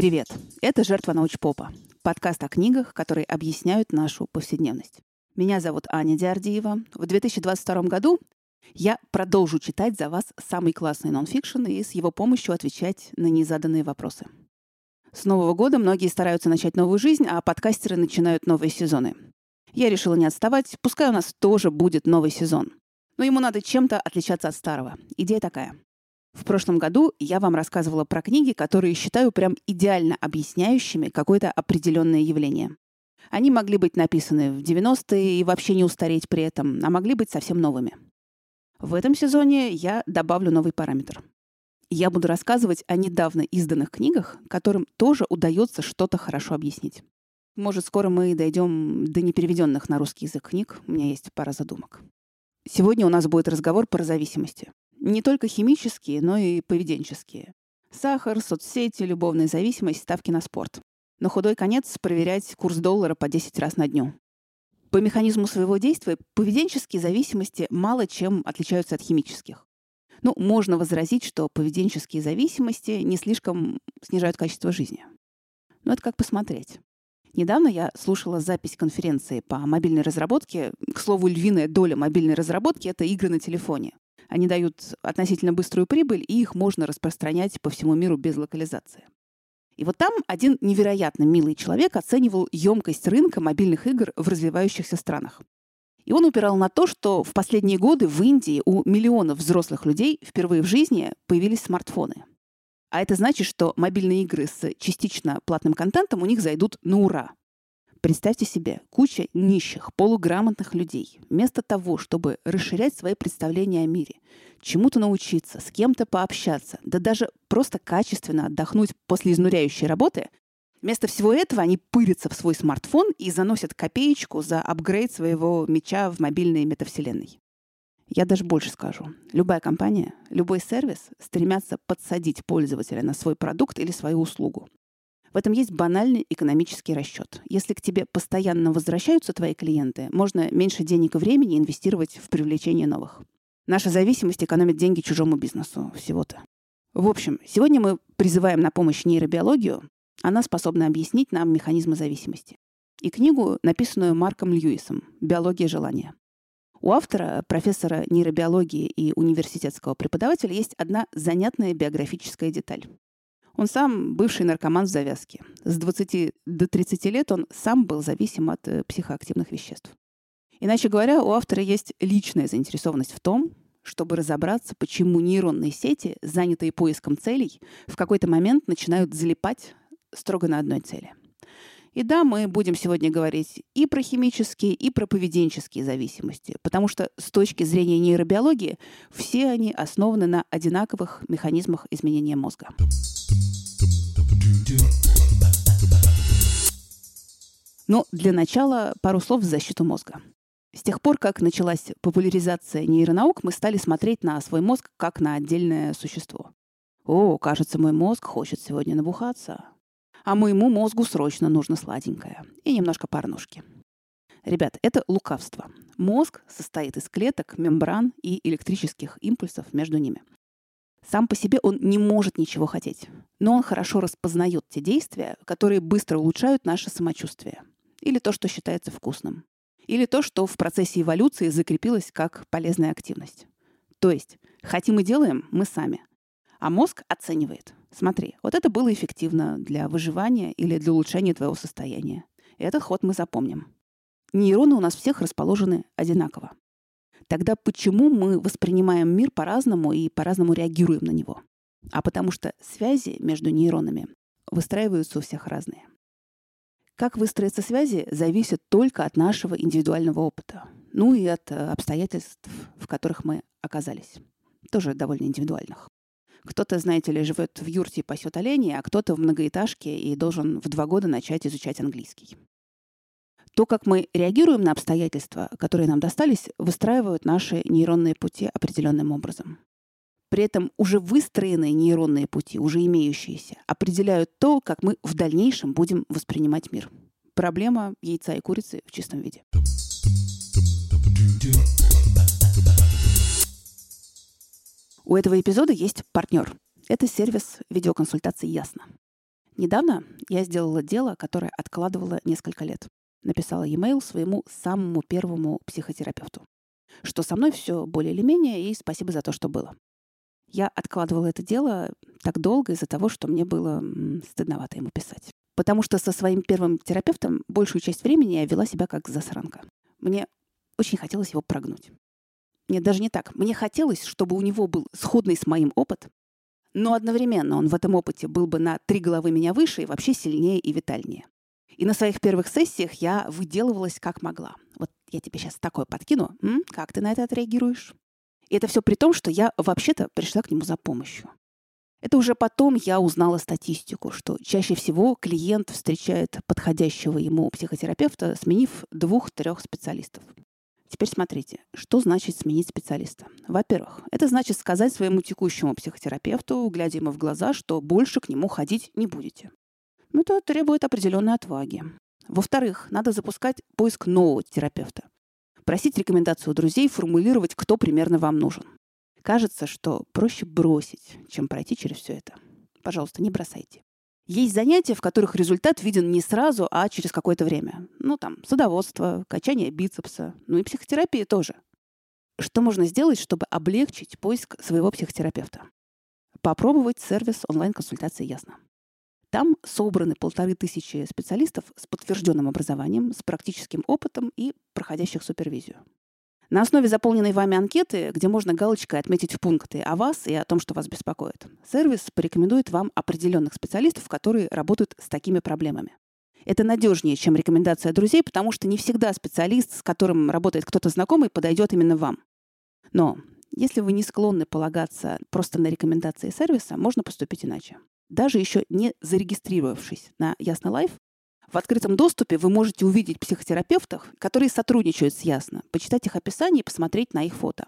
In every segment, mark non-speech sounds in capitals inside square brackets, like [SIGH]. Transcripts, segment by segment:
Привет! Это «Жертва научпопа» — подкаст о книгах, которые объясняют нашу повседневность. Меня зовут Аня Диардиева. В 2022 году я продолжу читать за вас самый классный нонфикшн и с его помощью отвечать на незаданные вопросы. С Нового года многие стараются начать новую жизнь, а подкастеры начинают новые сезоны. Я решила не отставать, пускай у нас тоже будет новый сезон. Но ему надо чем-то отличаться от старого. Идея такая. В прошлом году я вам рассказывала про книги, которые считаю прям идеально объясняющими какое-то определенное явление. Они могли быть написаны в 90-е и вообще не устареть при этом, а могли быть совсем новыми. В этом сезоне я добавлю новый параметр. Я буду рассказывать о недавно изданных книгах, которым тоже удается что-то хорошо объяснить. Может, скоро мы дойдем до непереведенных на русский язык книг. У меня есть пара задумок. Сегодня у нас будет разговор про зависимости. Не только химические, но и поведенческие. Сахар, соцсети, любовная зависимость, ставки на спорт. На худой конец проверять курс доллара по 10 раз на дню. По механизму своего действия поведенческие зависимости мало чем отличаются от химических. Ну, можно возразить, что поведенческие зависимости не слишком снижают качество жизни. Но это как посмотреть. Недавно я слушала запись конференции по мобильной разработке. К слову, львиная доля мобильной разработки — это игры на телефоне. Они дают относительно быструю прибыль, и их можно распространять по всему миру без локализации. И вот там один невероятно милый человек оценивал емкость рынка мобильных игр в развивающихся странах. И он упирал на то, что в последние годы в Индии у миллионов взрослых людей впервые в жизни появились смартфоны. А это значит, что мобильные игры с частично платным контентом у них зайдут на ура. Представьте себе, куча нищих, полуграмотных людей, вместо того, чтобы расширять свои представления о мире, чему-то научиться, с кем-то пообщаться, да даже просто качественно отдохнуть после изнуряющей работы, вместо всего этого они пырятся в свой смартфон и заносят копеечку за апгрейд своего меча в мобильной метавселенной. Я даже больше скажу. Любая компания, любой сервис стремятся подсадить пользователя на свой продукт или свою услугу. В этом есть банальный экономический расчет. Если к тебе постоянно возвращаются твои клиенты, можно меньше денег и времени инвестировать в привлечение новых. Наша зависимость экономит деньги чужому бизнесу. Всего-то. В общем, сегодня мы призываем на помощь нейробиологию. Она способна объяснить нам механизмы зависимости. И книгу, написанную Марком Льюисом «Биология желания». У автора, профессора нейробиологии и университетского преподавателя, есть одна занятная биографическая деталь. Он сам бывший наркоман в завязке. С 20 до 30 лет он сам был зависим от э, психоактивных веществ. Иначе говоря, у автора есть личная заинтересованность в том, чтобы разобраться, почему нейронные сети, занятые поиском целей, в какой-то момент начинают залипать строго на одной цели. И да, мы будем сегодня говорить и про химические, и про поведенческие зависимости, потому что с точки зрения нейробиологии все они основаны на одинаковых механизмах изменения мозга. Но для начала пару слов в защиту мозга. С тех пор, как началась популяризация нейронаук, мы стали смотреть на свой мозг как на отдельное существо. О, кажется, мой мозг хочет сегодня набухаться. А моему мозгу срочно нужно сладенькое. И немножко порнушки. Ребят, это лукавство. Мозг состоит из клеток, мембран и электрических импульсов между ними. Сам по себе он не может ничего хотеть, но он хорошо распознает те действия, которые быстро улучшают наше самочувствие. Или то, что считается вкусным. Или то, что в процессе эволюции закрепилось как полезная активность. То есть, хотим и делаем мы сами. А мозг оценивает. Смотри, вот это было эффективно для выживания или для улучшения твоего состояния. И этот ход мы запомним. Нейроны у нас всех расположены одинаково. Тогда почему мы воспринимаем мир по-разному и по-разному реагируем на него? А потому что связи между нейронами выстраиваются у всех разные. Как выстроятся связи, зависит только от нашего индивидуального опыта. Ну и от э, обстоятельств, в которых мы оказались. Тоже довольно индивидуальных. Кто-то, знаете ли, живет в юрте и пасет оленей, а кто-то в многоэтажке и должен в два года начать изучать английский. То, как мы реагируем на обстоятельства, которые нам достались, выстраивают наши нейронные пути определенным образом. При этом уже выстроенные нейронные пути, уже имеющиеся, определяют то, как мы в дальнейшем будем воспринимать мир. Проблема яйца и курицы в чистом виде. У этого эпизода есть партнер. Это сервис видеоконсультаций «Ясно». Недавно я сделала дело, которое откладывала несколько лет. Написала e-mail своему самому первому психотерапевту. Что со мной все более или менее, и спасибо за то, что было. Я откладывала это дело так долго из-за того, что мне было стыдновато ему писать. Потому что со своим первым терапевтом большую часть времени я вела себя как засранка. Мне очень хотелось его прогнуть. Нет, даже не так. Мне хотелось, чтобы у него был сходный с моим опыт, но одновременно он в этом опыте был бы на три головы меня выше и вообще сильнее и витальнее. И на своих первых сессиях я выделывалась как могла. Вот я тебе сейчас такое подкину. М? Как ты на это отреагируешь? И это все при том, что я вообще-то пришла к нему за помощью. Это уже потом я узнала статистику, что чаще всего клиент встречает подходящего ему психотерапевта, сменив двух-трех специалистов. Теперь смотрите, что значит сменить специалиста. Во-первых, это значит сказать своему текущему психотерапевту, глядя ему в глаза, что больше к нему ходить не будете. Ну, это требует определенной отваги. Во-вторых, надо запускать поиск нового терапевта. Просить рекомендацию у друзей, формулировать, кто примерно вам нужен. Кажется, что проще бросить, чем пройти через все это. Пожалуйста, не бросайте. Есть занятия, в которых результат виден не сразу, а через какое-то время. Ну, там, садоводство, качание бицепса, ну и психотерапия тоже. Что можно сделать, чтобы облегчить поиск своего психотерапевта? Попробовать сервис онлайн-консультации «Ясно». Там собраны полторы тысячи специалистов с подтвержденным образованием, с практическим опытом и проходящих супервизию. На основе заполненной вами анкеты, где можно галочкой отметить пункты о вас и о том, что вас беспокоит, сервис порекомендует вам определенных специалистов, которые работают с такими проблемами. Это надежнее, чем рекомендация друзей, потому что не всегда специалист, с которым работает кто-то знакомый, подойдет именно вам. Но если вы не склонны полагаться просто на рекомендации сервиса, можно поступить иначе. Даже еще не зарегистрировавшись на Ясно Live, в открытом доступе вы можете увидеть психотерапевтов, которые сотрудничают с Ясно, почитать их описание и посмотреть на их фото.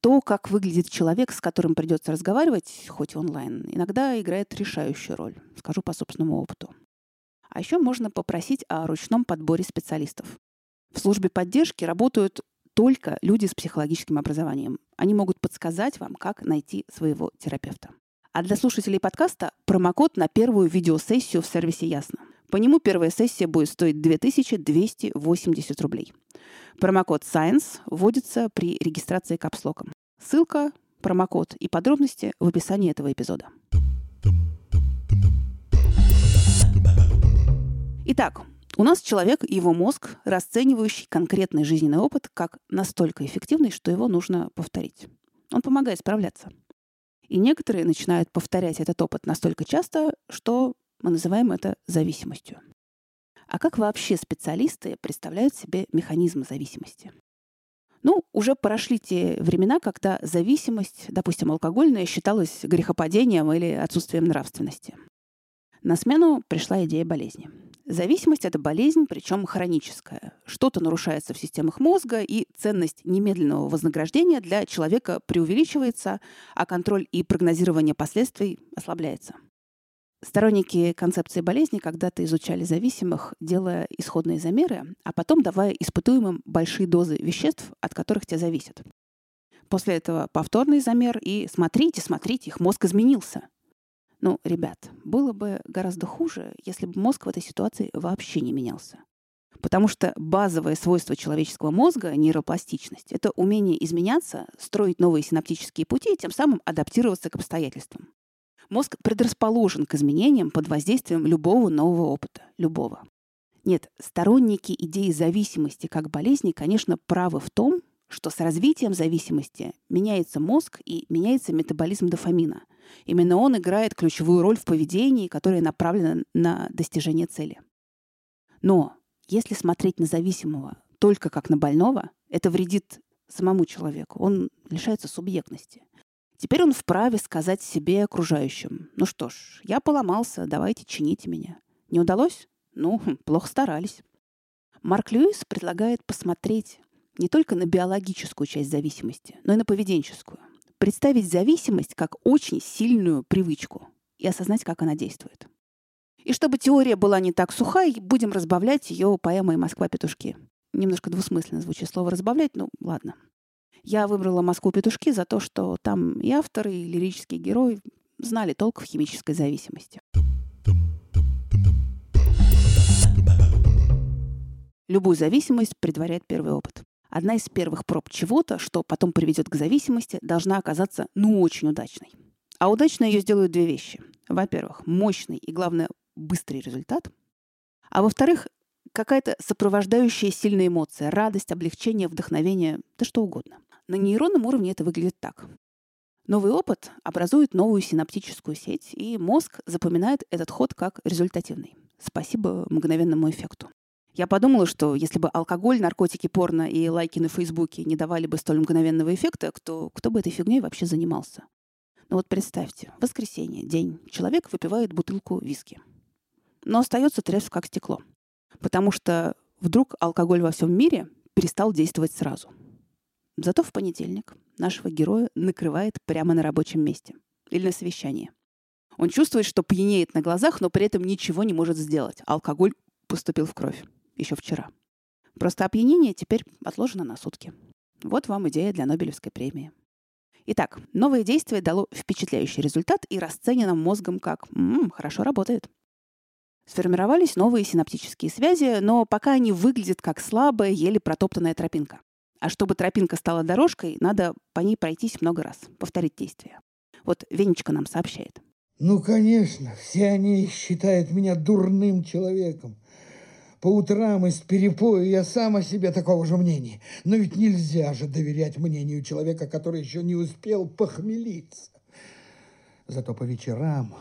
То, как выглядит человек, с которым придется разговаривать, хоть онлайн, иногда играет решающую роль, скажу по собственному опыту. А еще можно попросить о ручном подборе специалистов. В службе поддержки работают только люди с психологическим образованием. Они могут подсказать вам, как найти своего терапевта. А для слушателей подкаста промокод на первую видеосессию в сервисе Ясно. По нему первая сессия будет стоить 2280 рублей. Промокод SCIENCE вводится при регистрации капслоком. Ссылка, промокод и подробности в описании этого эпизода. Итак, у нас человек и его мозг, расценивающий конкретный жизненный опыт как настолько эффективный, что его нужно повторить. Он помогает справляться. И некоторые начинают повторять этот опыт настолько часто, что мы называем это зависимостью. А как вообще специалисты представляют себе механизмы зависимости? Ну, уже прошли те времена, когда зависимость, допустим, алкогольная, считалась грехопадением или отсутствием нравственности. На смену пришла идея болезни. Зависимость — это болезнь, причем хроническая. Что-то нарушается в системах мозга, и ценность немедленного вознаграждения для человека преувеличивается, а контроль и прогнозирование последствий ослабляется. Сторонники концепции болезни когда-то изучали зависимых, делая исходные замеры, а потом давая испытуемым большие дозы веществ, от которых те зависят. После этого повторный замер, и смотрите, смотрите, их мозг изменился. Ну, ребят, было бы гораздо хуже, если бы мозг в этой ситуации вообще не менялся. Потому что базовое свойство человеческого мозга — нейропластичность. Это умение изменяться, строить новые синаптические пути и тем самым адаптироваться к обстоятельствам. Мозг предрасположен к изменениям под воздействием любого нового опыта. Любого. Нет, сторонники идеи зависимости как болезни, конечно, правы в том, что с развитием зависимости меняется мозг и меняется метаболизм дофамина. Именно он играет ключевую роль в поведении, которое направлено на достижение цели. Но если смотреть на зависимого только как на больного, это вредит самому человеку. Он лишается субъектности. Теперь он вправе сказать себе и окружающим. Ну что ж, я поломался, давайте чините меня. Не удалось? Ну, хм, плохо старались. Марк Льюис предлагает посмотреть не только на биологическую часть зависимости, но и на поведенческую. Представить зависимость как очень сильную привычку и осознать, как она действует. И чтобы теория была не так сухая, будем разбавлять ее поэмой «Москва-петушки». Немножко двусмысленно звучит слово «разбавлять», ну ладно. Я выбрала «Москву петушки» за то, что там и авторы, и лирический герой знали толк в химической зависимости. Любую зависимость предваряет первый опыт. Одна из первых проб чего-то, что потом приведет к зависимости, должна оказаться ну очень удачной. А удачно ее сделают две вещи. Во-первых, мощный и, главное, быстрый результат. А во-вторых, какая-то сопровождающая сильная эмоция, радость, облегчение, вдохновение, да что угодно. На нейронном уровне это выглядит так. Новый опыт образует новую синаптическую сеть, и мозг запоминает этот ход как результативный. Спасибо мгновенному эффекту. Я подумала, что если бы алкоголь, наркотики, порно и лайки на Фейсбуке не давали бы столь мгновенного эффекта, то кто бы этой фигней вообще занимался? Ну вот представьте, воскресенье, день, человек выпивает бутылку виски. Но остается трезв как стекло. Потому что вдруг алкоголь во всем мире перестал действовать сразу. Зато в понедельник нашего героя накрывает прямо на рабочем месте или на совещании. Он чувствует, что пьянеет на глазах, но при этом ничего не может сделать. Алкоголь поступил в кровь еще вчера. Просто опьянение теперь отложено на сутки. Вот вам идея для Нобелевской премии. Итак, новое действие дало впечатляющий результат и расценено мозгом как «М, «хорошо работает». Сформировались новые синаптические связи, но пока они выглядят как слабая, еле протоптанная тропинка. А чтобы тропинка стала дорожкой, надо по ней пройтись много раз, повторить действие. Вот Венечка нам сообщает. Ну, конечно, все они считают меня дурным человеком. По утрам из перепоя я сам о себе такого же мнения. Но ведь нельзя же доверять мнению человека, который еще не успел похмелиться. Зато по вечерам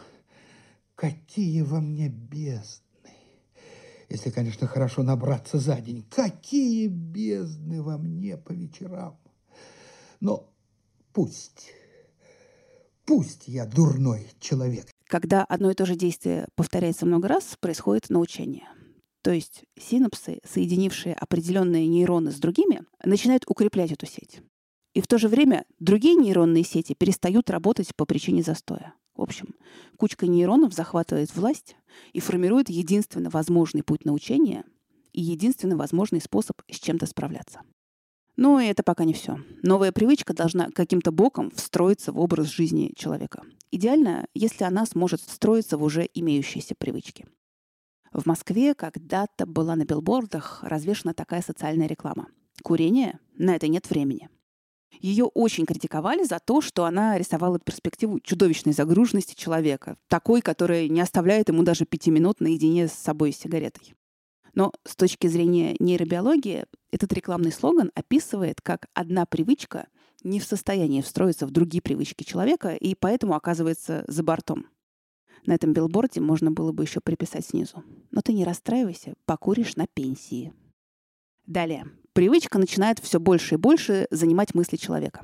какие во мне бездны. Если, конечно, хорошо набраться за день. Какие бездны во мне по вечерам. Но пусть, пусть я дурной человек. Когда одно и то же действие повторяется много раз, происходит научение – то есть синапсы, соединившие определенные нейроны с другими, начинают укреплять эту сеть. И в то же время другие нейронные сети перестают работать по причине застоя. В общем, кучка нейронов захватывает власть и формирует единственно возможный путь научения и единственно возможный способ с чем-то справляться. Но это пока не все. Новая привычка должна каким-то боком встроиться в образ жизни человека. Идеально, если она сможет встроиться в уже имеющиеся привычки. В Москве когда-то была на билбордах развешена такая социальная реклама. Курение? На это нет времени. Ее очень критиковали за то, что она рисовала перспективу чудовищной загруженности человека, такой, которая не оставляет ему даже пяти минут наедине с собой с сигаретой. Но с точки зрения нейробиологии этот рекламный слоган описывает, как одна привычка не в состоянии встроиться в другие привычки человека и поэтому оказывается за бортом. На этом билборде можно было бы еще приписать снизу. Но ты не расстраивайся, покуришь на пенсии. Далее. Привычка начинает все больше и больше занимать мысли человека.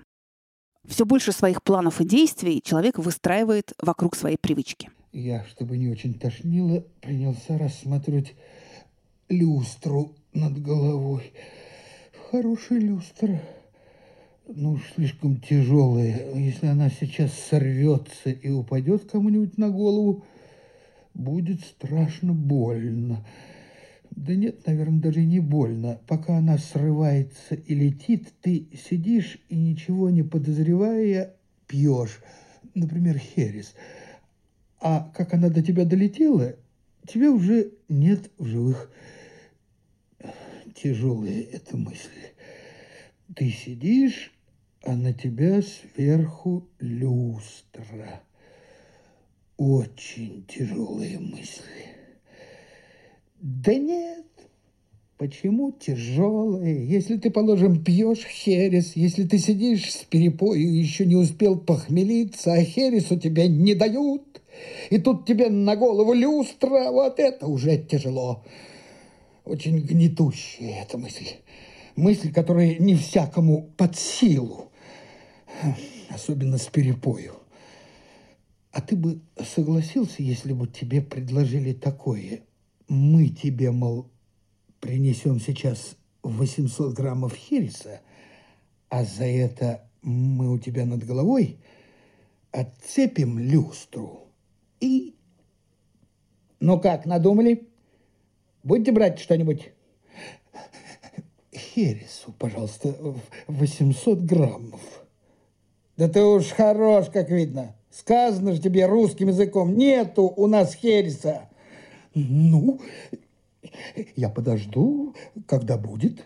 Все больше своих планов и действий человек выстраивает вокруг своей привычки. Я, чтобы не очень тошнило, принялся рассматривать люстру над головой. Хорошая люстра ну, слишком тяжелая. Если она сейчас сорвется и упадет кому-нибудь на голову, будет страшно больно. Да нет, наверное, даже не больно. Пока она срывается и летит, ты сидишь и ничего не подозревая пьешь. Например, херес. А как она до тебя долетела, тебя уже нет в живых. Тяжелая эта мысль. Ты сидишь а на тебя сверху люстра. Очень тяжелые мысли. Да нет, почему тяжелые? Если ты, положим, пьешь херес, если ты сидишь с перепою и еще не успел похмелиться, а херес у тебя не дают, и тут тебе на голову люстра, вот это уже тяжело. Очень гнетущая эта мысль. Мысль, которая не всякому под силу особенно с перепою. А ты бы согласился, если бы тебе предложили такое? Мы тебе, мол, принесем сейчас 800 граммов хереса, а за это мы у тебя над головой отцепим люстру и... Ну как, надумали? Будете брать что-нибудь? Хересу, пожалуйста, 800 граммов. Да ты уж хорош, как видно. Сказано же тебе русским языком, нету у нас хереса. Ну, Я подожду, когда будет.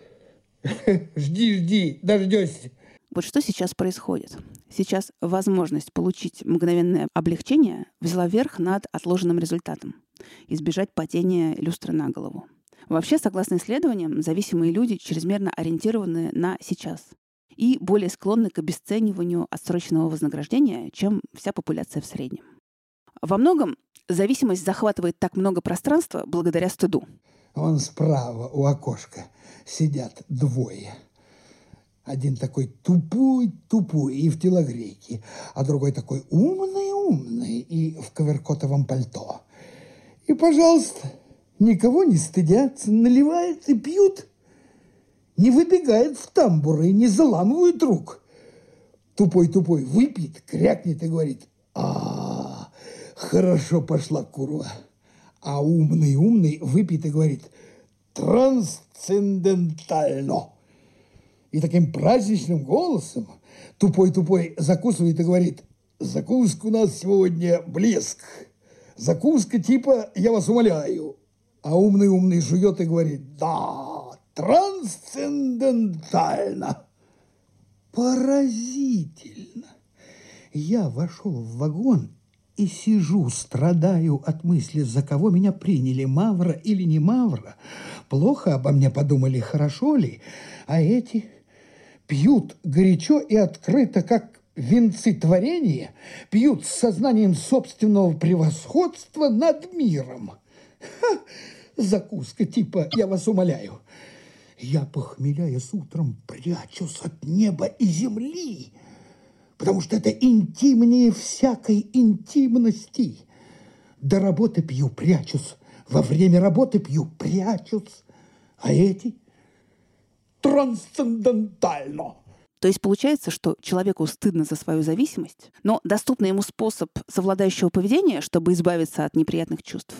[LAUGHS] Жди, жди, дождешься. Вот что сейчас происходит? Сейчас возможность получить мгновенное облегчение взяла верх над отложенным результатом – избежать падения люстры на голову. Вообще, согласно исследованиям, зависимые люди чрезмерно ориентированы на сейчас и более склонны к обесцениванию отсроченного вознаграждения, чем вся популяция в среднем. Во многом зависимость захватывает так много пространства благодаря стыду. Вон справа у окошка сидят двое – один такой тупой-тупой и в телогрейке, а другой такой умный-умный и в коверкотовом пальто. И, пожалуйста, никого не стыдятся, наливают и пьют. Не выбегают в тамбуры не заламывают рук. Тупой-тупой выпьет, крякнет и говорит, а, хорошо пошла курва. А умный-умный выпьет и говорит, трансцендентально и таким праздничным голосом тупой-тупой закусывает и говорит, закуска у нас сегодня блеск, закуска типа «я вас умоляю», а умный-умный жует и говорит «да, трансцендентально». Поразительно. Я вошел в вагон и сижу, страдаю от мысли, за кого меня приняли, Мавра или не Мавра. Плохо обо мне подумали, хорошо ли, а эти пьют горячо и открыто, как венцы творения, пьют с сознанием собственного превосходства над миром. Ха! Закуска типа «я вас умоляю». Я, похмеляясь утром, прячусь от неба и земли, потому что это интимнее всякой интимности. До работы пью, прячусь, во время работы пью, прячусь, а эти – трансцендентально. То есть получается, что человеку стыдно за свою зависимость, но доступный ему способ совладающего поведения, чтобы избавиться от неприятных чувств,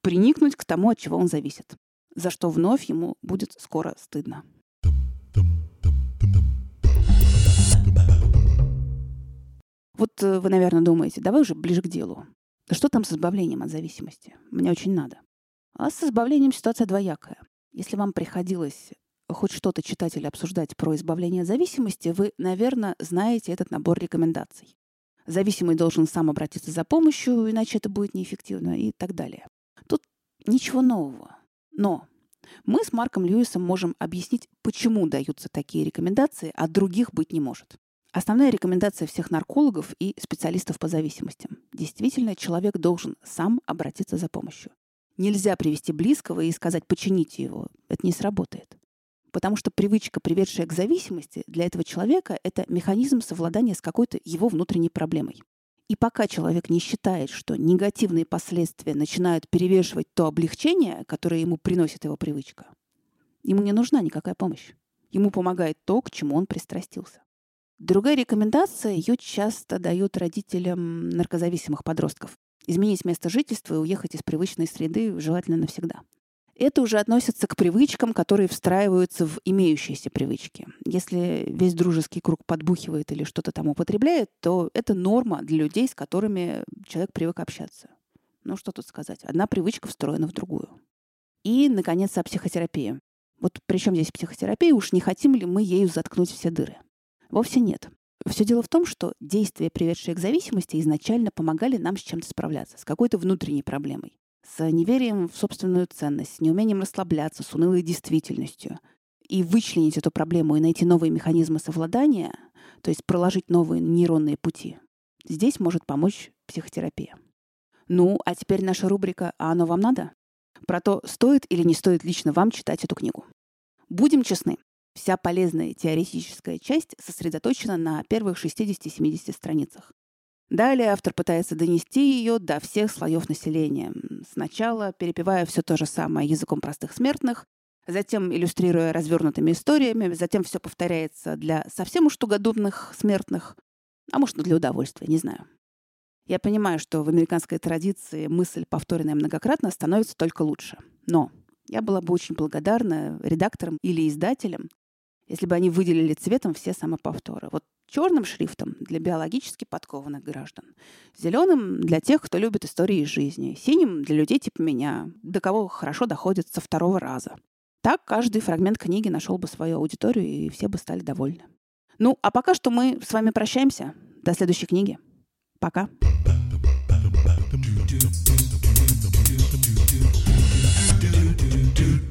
приникнуть к тому, от чего он зависит, за что вновь ему будет скоро стыдно. Вот э, вы, наверное, думаете, давай уже ближе к делу. Что там с избавлением от зависимости? Мне очень надо. А с избавлением ситуация двоякая. Если вам приходилось хоть что-то читать или обсуждать про избавление от зависимости, вы, наверное, знаете этот набор рекомендаций. Зависимый должен сам обратиться за помощью, иначе это будет неэффективно и так далее. Тут ничего нового. Но мы с Марком Льюисом можем объяснить, почему даются такие рекомендации, а других быть не может. Основная рекомендация всех наркологов и специалистов по зависимостям. Действительно, человек должен сам обратиться за помощью. Нельзя привести близкого и сказать «почините его». Это не сработает. Потому что привычка, приведшая к зависимости, для этого человека — это механизм совладания с какой-то его внутренней проблемой. И пока человек не считает, что негативные последствия начинают перевешивать то облегчение, которое ему приносит его привычка, ему не нужна никакая помощь. Ему помогает то, к чему он пристрастился. Другая рекомендация, ее часто дают родителям наркозависимых подростков. Изменить место жительства и уехать из привычной среды желательно навсегда. Это уже относится к привычкам, которые встраиваются в имеющиеся привычки. Если весь дружеский круг подбухивает или что-то там употребляет, то это норма для людей, с которыми человек привык общаться. Ну, что тут сказать? Одна привычка встроена в другую. И, наконец, о психотерапии. Вот при чем здесь психотерапия? Уж не хотим ли мы ею заткнуть все дыры? Вовсе нет. Все дело в том, что действия, приведшие к зависимости, изначально помогали нам с чем-то справляться, с какой-то внутренней проблемой с неверием в собственную ценность, с неумением расслабляться, с унылой действительностью. И вычленить эту проблему и найти новые механизмы совладания, то есть проложить новые нейронные пути, здесь может помочь психотерапия. Ну, а теперь наша рубрика «А оно вам надо?» Про то, стоит или не стоит лично вам читать эту книгу. Будем честны, вся полезная теоретическая часть сосредоточена на первых 60-70 страницах. Далее автор пытается донести ее до всех слоев населения. Сначала перепевая все то же самое языком простых смертных, затем иллюстрируя развернутыми историями, затем все повторяется для совсем уж тугодумных смертных, а может, для удовольствия, не знаю. Я понимаю, что в американской традиции мысль, повторенная многократно, становится только лучше. Но я была бы очень благодарна редакторам или издателям, если бы они выделили цветом все самоповторы. Вот черным шрифтом для биологически подкованных граждан, зеленым для тех, кто любит истории жизни, синим для людей типа меня, до кого хорошо доходит со второго раза. Так каждый фрагмент книги нашел бы свою аудиторию, и все бы стали довольны. Ну, а пока что мы с вами прощаемся. До следующей книги. Пока. do do do